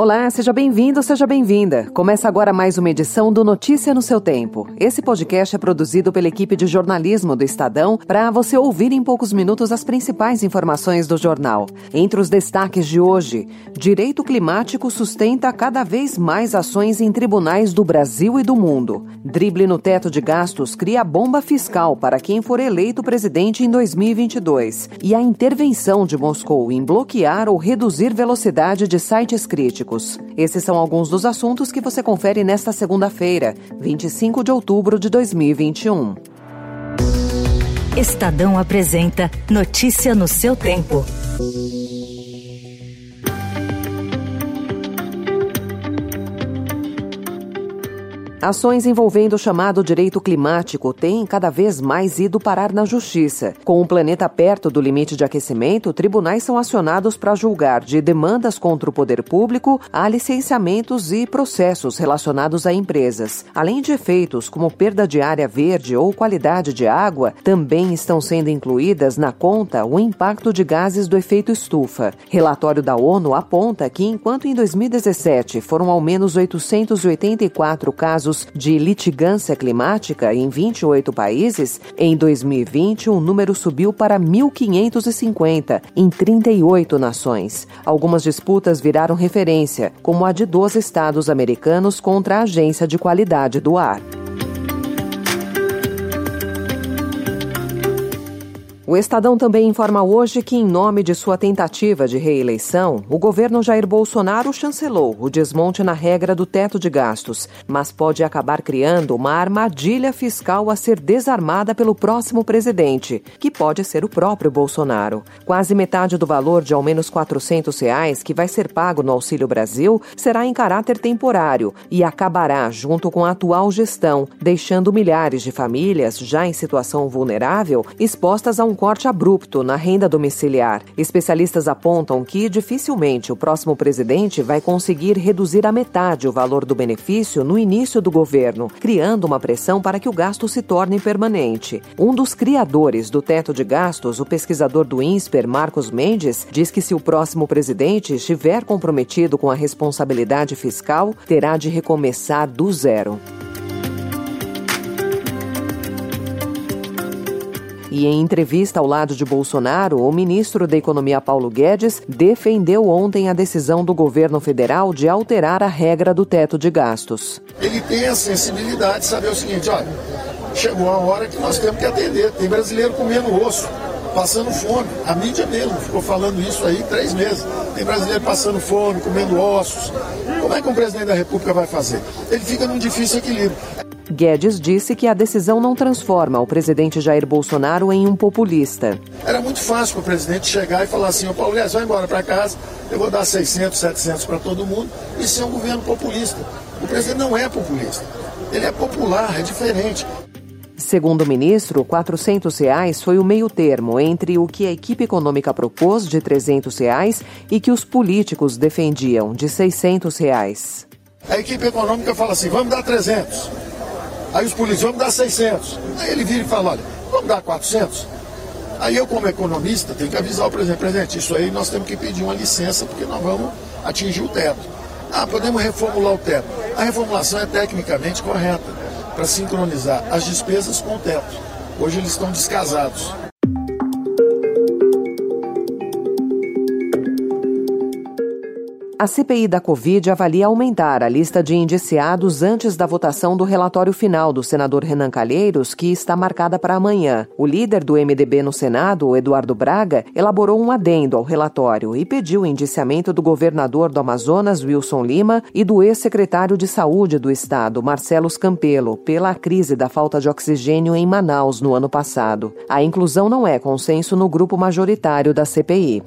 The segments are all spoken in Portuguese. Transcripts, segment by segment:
Olá, seja bem-vindo, seja bem-vinda. Começa agora mais uma edição do Notícia no seu tempo. Esse podcast é produzido pela equipe de jornalismo do Estadão para você ouvir em poucos minutos as principais informações do jornal. Entre os destaques de hoje, direito climático sustenta cada vez mais ações em tribunais do Brasil e do mundo. Drible no teto de gastos cria bomba fiscal para quem for eleito presidente em 2022. E a intervenção de Moscou em bloquear ou reduzir velocidade de sites críticos esses são alguns dos assuntos que você confere nesta segunda-feira, 25 de outubro de 2021. Estadão apresenta Notícia no seu tempo. Ações envolvendo o chamado direito climático têm cada vez mais ido parar na justiça. Com o planeta perto do limite de aquecimento, tribunais são acionados para julgar de demandas contra o poder público a licenciamentos e processos relacionados a empresas. Além de efeitos como perda de área verde ou qualidade de água, também estão sendo incluídas na conta o impacto de gases do efeito estufa. Relatório da ONU aponta que, enquanto em 2017 foram ao menos 884 casos casos de litigância climática em 28 países, em 2020 o número subiu para 1.550 em 38 nações. Algumas disputas viraram referência, como a de 12 estados americanos contra a Agência de Qualidade do Ar. O Estadão também informa hoje que, em nome de sua tentativa de reeleição, o governo Jair Bolsonaro chancelou o desmonte na regra do teto de gastos, mas pode acabar criando uma armadilha fiscal a ser desarmada pelo próximo presidente, que pode ser o próprio Bolsonaro. Quase metade do valor de ao menos 400 reais que vai ser pago no Auxílio Brasil será em caráter temporário e acabará junto com a atual gestão, deixando milhares de famílias já em situação vulnerável expostas a um corte abrupto na renda domiciliar. Especialistas apontam que dificilmente o próximo presidente vai conseguir reduzir a metade o valor do benefício no início do governo, criando uma pressão para que o gasto se torne permanente. Um dos criadores do teto de gastos, o pesquisador do INSPER, Marcos Mendes, diz que se o próximo presidente estiver comprometido com a responsabilidade fiscal, terá de recomeçar do zero. E em entrevista ao lado de Bolsonaro, o ministro da Economia Paulo Guedes defendeu ontem a decisão do governo federal de alterar a regra do teto de gastos. Ele tem a sensibilidade de saber o seguinte: olha, chegou a hora que nós temos que atender. Tem brasileiro comendo osso passando fome. A mídia mesmo ficou falando isso aí três meses. Tem brasileiro passando fome, comendo ossos. Como é que um presidente da República vai fazer? Ele fica num difícil equilíbrio. Guedes disse que a decisão não transforma o presidente Jair Bolsonaro em um populista. Era muito fácil para o presidente chegar e falar assim: Ô Paulo Guedes, vai embora para casa, eu vou dar 600, 700 para todo mundo e ser um governo populista. O presidente não é populista, ele é popular, é diferente. Segundo o ministro, 400 reais foi o meio termo entre o que a equipe econômica propôs de 300 reais e que os políticos defendiam de 600 reais. A equipe econômica fala assim, vamos dar 300. Aí os polícias, vamos dar 600. Aí ele vira e fala, olha, vamos dar 400. Aí eu, como economista, tenho que avisar o presidente, presidente, isso aí nós temos que pedir uma licença, porque nós vamos atingir o teto. Ah, podemos reformular o teto. A reformulação é tecnicamente correta, para sincronizar as despesas com o teto. Hoje eles estão descasados. A CPI da Covid avalia aumentar a lista de indiciados antes da votação do relatório final do senador Renan Calheiros, que está marcada para amanhã. O líder do MDB no Senado, Eduardo Braga, elaborou um adendo ao relatório e pediu o indiciamento do governador do Amazonas, Wilson Lima, e do ex-secretário de Saúde do Estado, Marcelo Campelo, pela crise da falta de oxigênio em Manaus no ano passado. A inclusão não é consenso no grupo majoritário da CPI.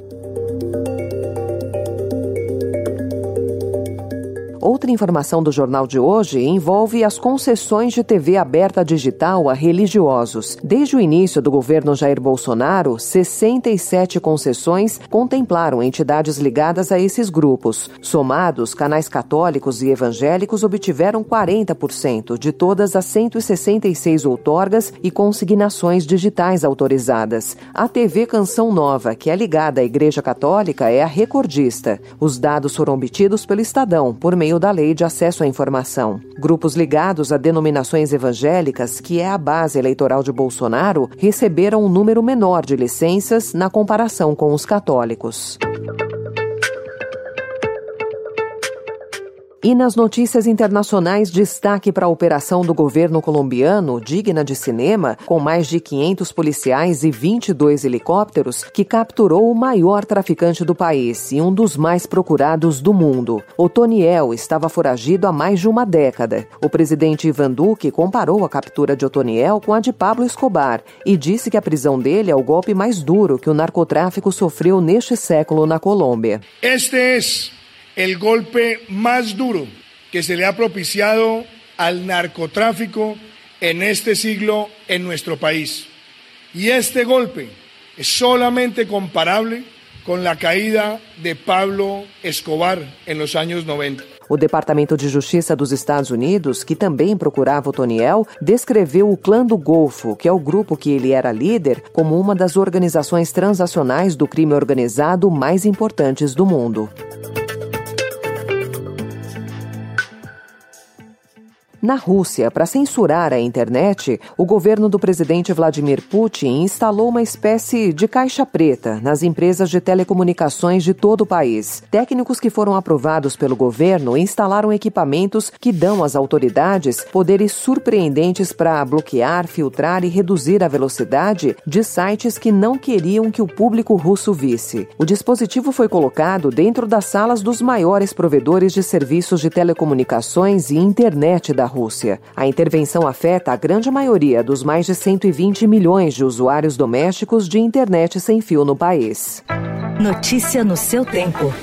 Outra informação do jornal de hoje envolve as concessões de TV aberta digital a religiosos. Desde o início do governo Jair Bolsonaro, 67 concessões contemplaram entidades ligadas a esses grupos. Somados, canais católicos e evangélicos obtiveram 40% de todas as 166 outorgas e consignações digitais autorizadas. A TV Canção Nova, que é ligada à Igreja Católica, é a recordista. Os dados foram obtidos pelo Estadão por meio da Lei de Acesso à Informação. Grupos ligados a denominações evangélicas, que é a base eleitoral de Bolsonaro, receberam um número menor de licenças na comparação com os católicos. E nas notícias internacionais, destaque para a operação do governo colombiano, digna de cinema, com mais de 500 policiais e 22 helicópteros, que capturou o maior traficante do país e um dos mais procurados do mundo. Otoniel estava foragido há mais de uma década. O presidente Ivan Duque comparou a captura de Otoniel com a de Pablo Escobar e disse que a prisão dele é o golpe mais duro que o narcotráfico sofreu neste século na Colômbia. Este é el golpe más duro que se le ha propiciado al narcotráfico en este siglo en nuestro país. Y este golpe es solamente comparable con la caída de Pablo Escobar en los años 90. O Departamento de Justiça dos Estados Unidos, que também procurava o Toniel, descreveu o Clã do Golfo, que é o grupo que ele era líder, como uma das organizações transacionais do crime organizado mais importantes do mundo. Na Rússia, para censurar a internet, o governo do presidente Vladimir Putin instalou uma espécie de caixa preta nas empresas de telecomunicações de todo o país. Técnicos que foram aprovados pelo governo instalaram equipamentos que dão às autoridades poderes surpreendentes para bloquear, filtrar e reduzir a velocidade de sites que não queriam que o público russo visse. O dispositivo foi colocado dentro das salas dos maiores provedores de serviços de telecomunicações e internet da Rússia. A intervenção afeta a grande maioria dos mais de 120 milhões de usuários domésticos de internet sem fio no país. Notícia no seu tempo.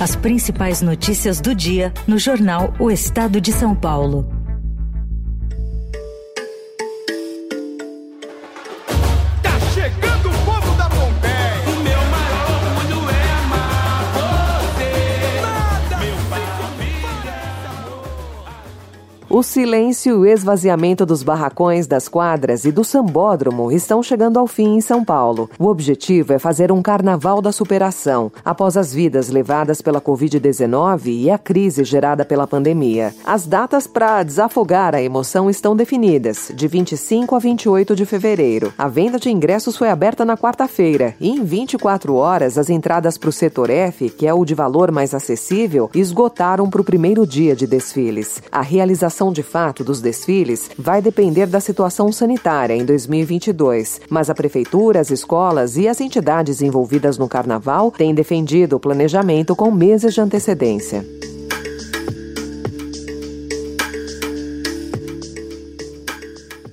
As principais notícias do dia no jornal O Estado de São Paulo. O silêncio e o esvaziamento dos barracões, das quadras e do sambódromo estão chegando ao fim em São Paulo. O objetivo é fazer um carnaval da superação, após as vidas levadas pela Covid-19 e a crise gerada pela pandemia. As datas para desafogar a emoção estão definidas, de 25 a 28 de fevereiro. A venda de ingressos foi aberta na quarta-feira e em 24 horas as entradas para o setor F, que é o de valor mais acessível, esgotaram para o primeiro dia de desfiles. A realização de fato dos desfiles vai depender da situação sanitária em 2022, mas a prefeitura, as escolas e as entidades envolvidas no carnaval têm defendido o planejamento com meses de antecedência.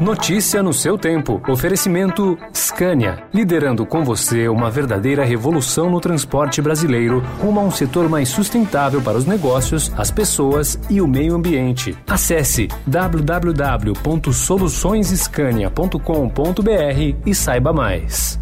Notícia no seu tempo. Oferecimento Scania, liderando com você uma verdadeira revolução no transporte brasileiro, rumo a um setor mais sustentável para os negócios, as pessoas e o meio ambiente. Acesse www.soluçõesescania.com.br e saiba mais.